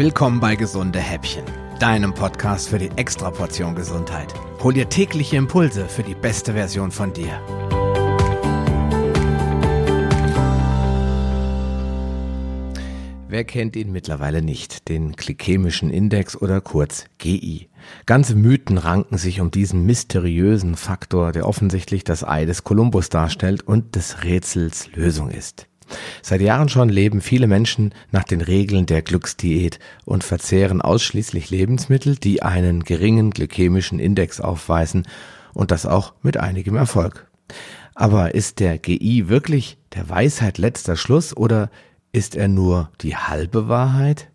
Willkommen bei Gesunde Häppchen, deinem Podcast für die Extraportion Gesundheit. Hol dir tägliche Impulse für die beste Version von dir. Wer kennt ihn mittlerweile nicht, den glykämischen Index oder kurz GI? Ganze Mythen ranken sich um diesen mysteriösen Faktor, der offensichtlich das Ei des Kolumbus darstellt und des Rätsels Lösung ist. Seit Jahren schon leben viele Menschen nach den Regeln der Glücksdiät und verzehren ausschließlich Lebensmittel, die einen geringen glykämischen Index aufweisen und das auch mit einigem Erfolg. Aber ist der GI wirklich der Weisheit letzter Schluss oder ist er nur die halbe Wahrheit?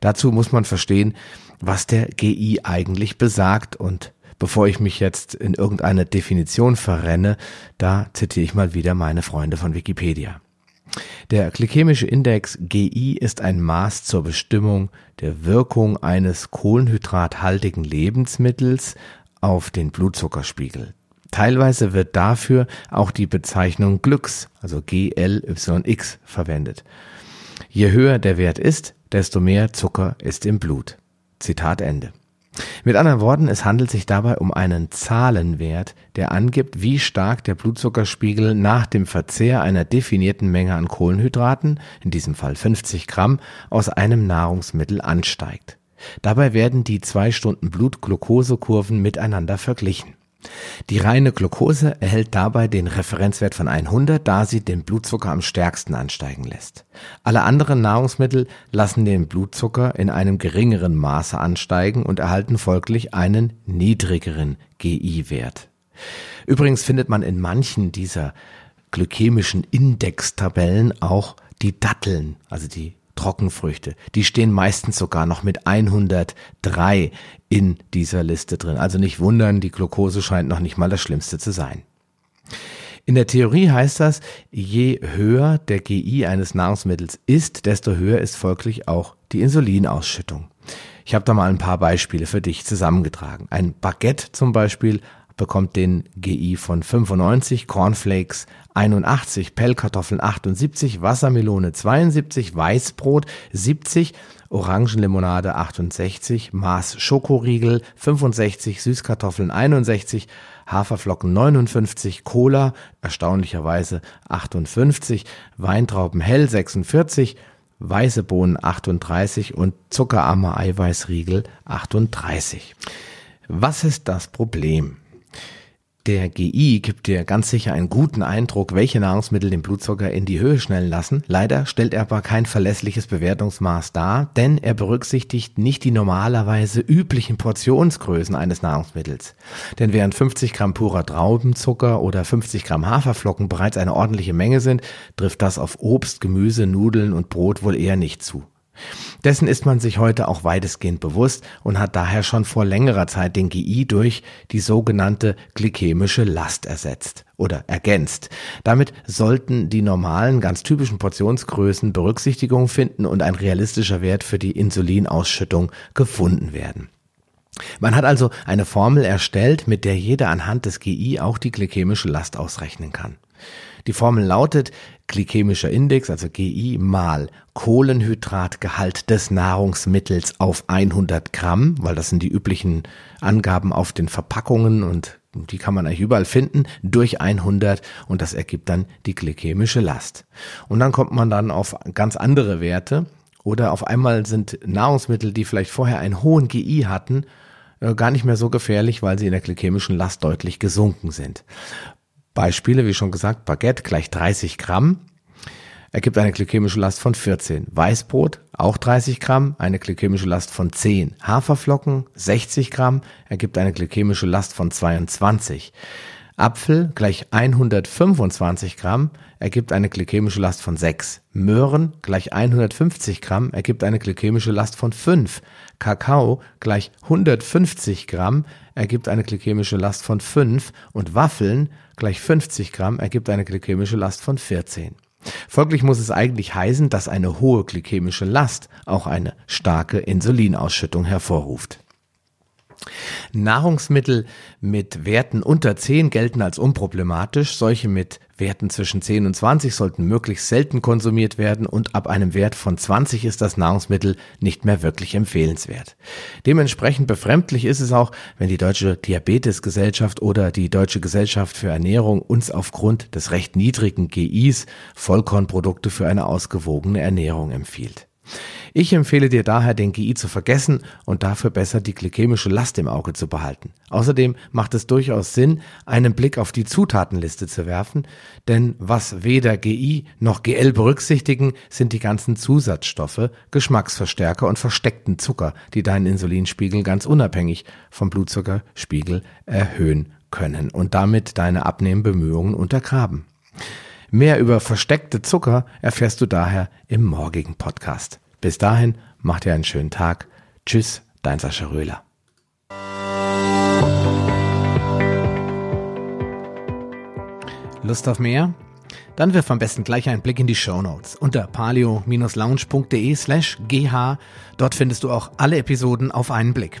Dazu muss man verstehen, was der GI eigentlich besagt und bevor ich mich jetzt in irgendeine Definition verrenne, da zitiere ich mal wieder meine Freunde von Wikipedia. Der glykämische Index GI ist ein Maß zur Bestimmung der Wirkung eines kohlenhydrathaltigen Lebensmittels auf den Blutzuckerspiegel. Teilweise wird dafür auch die Bezeichnung Glücks, also GLYX, verwendet. Je höher der Wert ist, desto mehr Zucker ist im Blut. Zitat Ende. Mit anderen Worten, es handelt sich dabei um einen Zahlenwert, der angibt, wie stark der Blutzuckerspiegel nach dem Verzehr einer definierten Menge an Kohlenhydraten, in diesem Fall 50 Gramm, aus einem Nahrungsmittel ansteigt. Dabei werden die zwei Stunden Blutglukosekurven miteinander verglichen. Die reine Glucose erhält dabei den Referenzwert von 100, da sie den Blutzucker am stärksten ansteigen lässt. Alle anderen Nahrungsmittel lassen den Blutzucker in einem geringeren Maße ansteigen und erhalten folglich einen niedrigeren GI-Wert. Übrigens findet man in manchen dieser glykämischen Indextabellen auch die Datteln, also die Trockenfrüchte. Die stehen meistens sogar noch mit 103 in dieser Liste drin. Also nicht wundern, die Glucose scheint noch nicht mal das Schlimmste zu sein. In der Theorie heißt das, je höher der GI eines Nahrungsmittels ist, desto höher ist folglich auch die Insulinausschüttung. Ich habe da mal ein paar Beispiele für dich zusammengetragen. Ein Baguette zum Beispiel bekommt den GI von 95, Cornflakes 81, Pellkartoffeln 78, Wassermelone 72, Weißbrot 70, Orangenlimonade 68, Maß Schokoriegel 65, Süßkartoffeln 61, Haferflocken 59, Cola erstaunlicherweise 58, Weintrauben hell 46, weiße Bohnen 38 und zuckerarmer Eiweißriegel 38. Was ist das Problem? Der GI gibt dir ganz sicher einen guten Eindruck, welche Nahrungsmittel den Blutzucker in die Höhe schnellen lassen. Leider stellt er aber kein verlässliches Bewertungsmaß dar, denn er berücksichtigt nicht die normalerweise üblichen Portionsgrößen eines Nahrungsmittels. Denn während 50 Gramm purer Traubenzucker oder 50 Gramm Haferflocken bereits eine ordentliche Menge sind, trifft das auf Obst, Gemüse, Nudeln und Brot wohl eher nicht zu. Dessen ist man sich heute auch weitestgehend bewusst und hat daher schon vor längerer Zeit den GI durch die sogenannte glykämische Last ersetzt oder ergänzt. Damit sollten die normalen, ganz typischen Portionsgrößen Berücksichtigung finden und ein realistischer Wert für die Insulinausschüttung gefunden werden. Man hat also eine Formel erstellt, mit der jeder anhand des GI auch die glykämische Last ausrechnen kann. Die Formel lautet glykämischer Index, also GI, mal Kohlenhydratgehalt des Nahrungsmittels auf 100 Gramm, weil das sind die üblichen Angaben auf den Verpackungen und die kann man eigentlich überall finden, durch 100 und das ergibt dann die glykämische Last. Und dann kommt man dann auf ganz andere Werte oder auf einmal sind Nahrungsmittel, die vielleicht vorher einen hohen GI hatten, äh, gar nicht mehr so gefährlich, weil sie in der glykämischen Last deutlich gesunken sind. Beispiele, wie schon gesagt, Baguette gleich 30 Gramm, ergibt eine glykämische Last von 14. Weißbrot auch 30 Gramm, eine glykämische Last von 10. Haferflocken 60 Gramm, ergibt eine glykämische Last von 22. Apfel gleich 125 Gramm ergibt eine glykämische Last von 6. Möhren gleich 150 Gramm ergibt eine glykämische Last von 5. Kakao gleich 150 Gramm ergibt eine glykämische Last von 5 und Waffeln gleich 50 Gramm ergibt eine glykämische Last von 14. Folglich muss es eigentlich heißen, dass eine hohe glykämische Last auch eine starke Insulinausschüttung hervorruft. Nahrungsmittel mit Werten unter 10 gelten als unproblematisch. Solche mit Werten zwischen 10 und 20 sollten möglichst selten konsumiert werden und ab einem Wert von 20 ist das Nahrungsmittel nicht mehr wirklich empfehlenswert. Dementsprechend befremdlich ist es auch, wenn die Deutsche Diabetesgesellschaft oder die Deutsche Gesellschaft für Ernährung uns aufgrund des recht niedrigen GIs Vollkornprodukte für eine ausgewogene Ernährung empfiehlt. Ich empfehle dir daher, den GI zu vergessen und dafür besser die glykämische Last im Auge zu behalten. Außerdem macht es durchaus Sinn, einen Blick auf die Zutatenliste zu werfen, denn was weder GI noch GL berücksichtigen, sind die ganzen Zusatzstoffe, Geschmacksverstärker und versteckten Zucker, die deinen Insulinspiegel ganz unabhängig vom Blutzuckerspiegel erhöhen können und damit deine Abnehmbemühungen untergraben. Mehr über versteckte Zucker erfährst du daher im morgigen Podcast. Bis dahin, mach dir einen schönen Tag. Tschüss, dein Sascha Röhler. Lust auf mehr? Dann wirf am besten gleich einen Blick in die Show Notes unter palio-lounge.de slash gh. Dort findest du auch alle Episoden auf einen Blick.